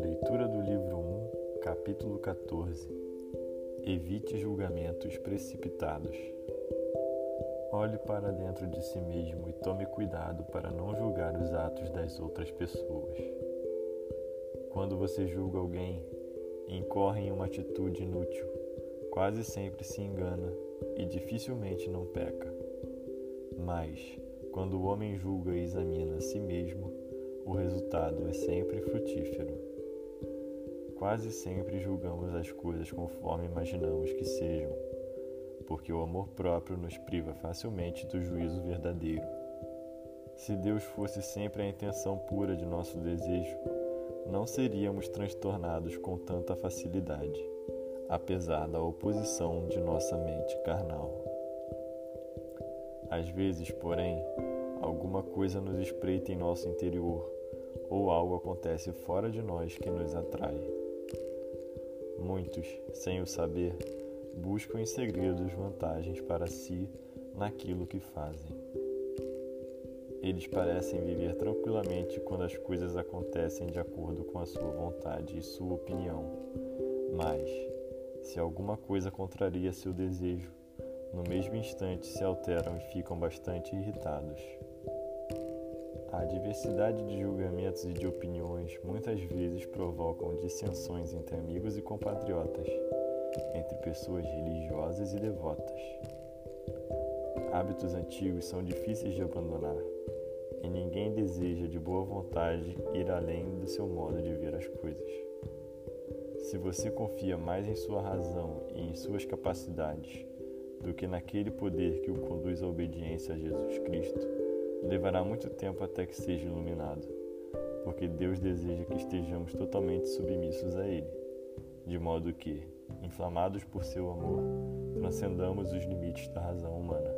Leitura do livro 1, capítulo 14. Evite julgamentos precipitados. Olhe para dentro de si mesmo e tome cuidado para não julgar os atos das outras pessoas. Quando você julga alguém, incorre em uma atitude inútil, quase sempre se engana e dificilmente não peca. Mas, quando o homem julga e examina a si mesmo, o resultado é sempre frutífero. Quase sempre julgamos as coisas conforme imaginamos que sejam porque o amor próprio nos priva facilmente do juízo verdadeiro. Se Deus fosse sempre a intenção pura de nosso desejo, não seríamos transtornados com tanta facilidade, apesar da oposição de nossa mente carnal. Às vezes, porém, alguma coisa nos espreita em nosso interior ou algo acontece fora de nós que nos atrai. Muitos, sem o saber, buscam em segredo vantagens para si naquilo que fazem. Eles parecem viver tranquilamente quando as coisas acontecem de acordo com a sua vontade e sua opinião, mas, se alguma coisa contraria seu desejo, no mesmo instante se alteram e ficam bastante irritados. A diversidade de julgamentos e de opiniões muitas vezes provocam dissensões entre amigos e compatriotas entre pessoas religiosas e devotas. Hábitos antigos são difíceis de abandonar e ninguém deseja de boa vontade ir além do seu modo de ver as coisas. Se você confia mais em sua razão e em suas capacidades do que naquele poder que o conduz à obediência a Jesus Cristo, levará muito tempo até que seja iluminado, porque Deus deseja que estejamos totalmente submissos a Ele, de modo que, inflamados por seu amor, transcendamos os limites da razão humana.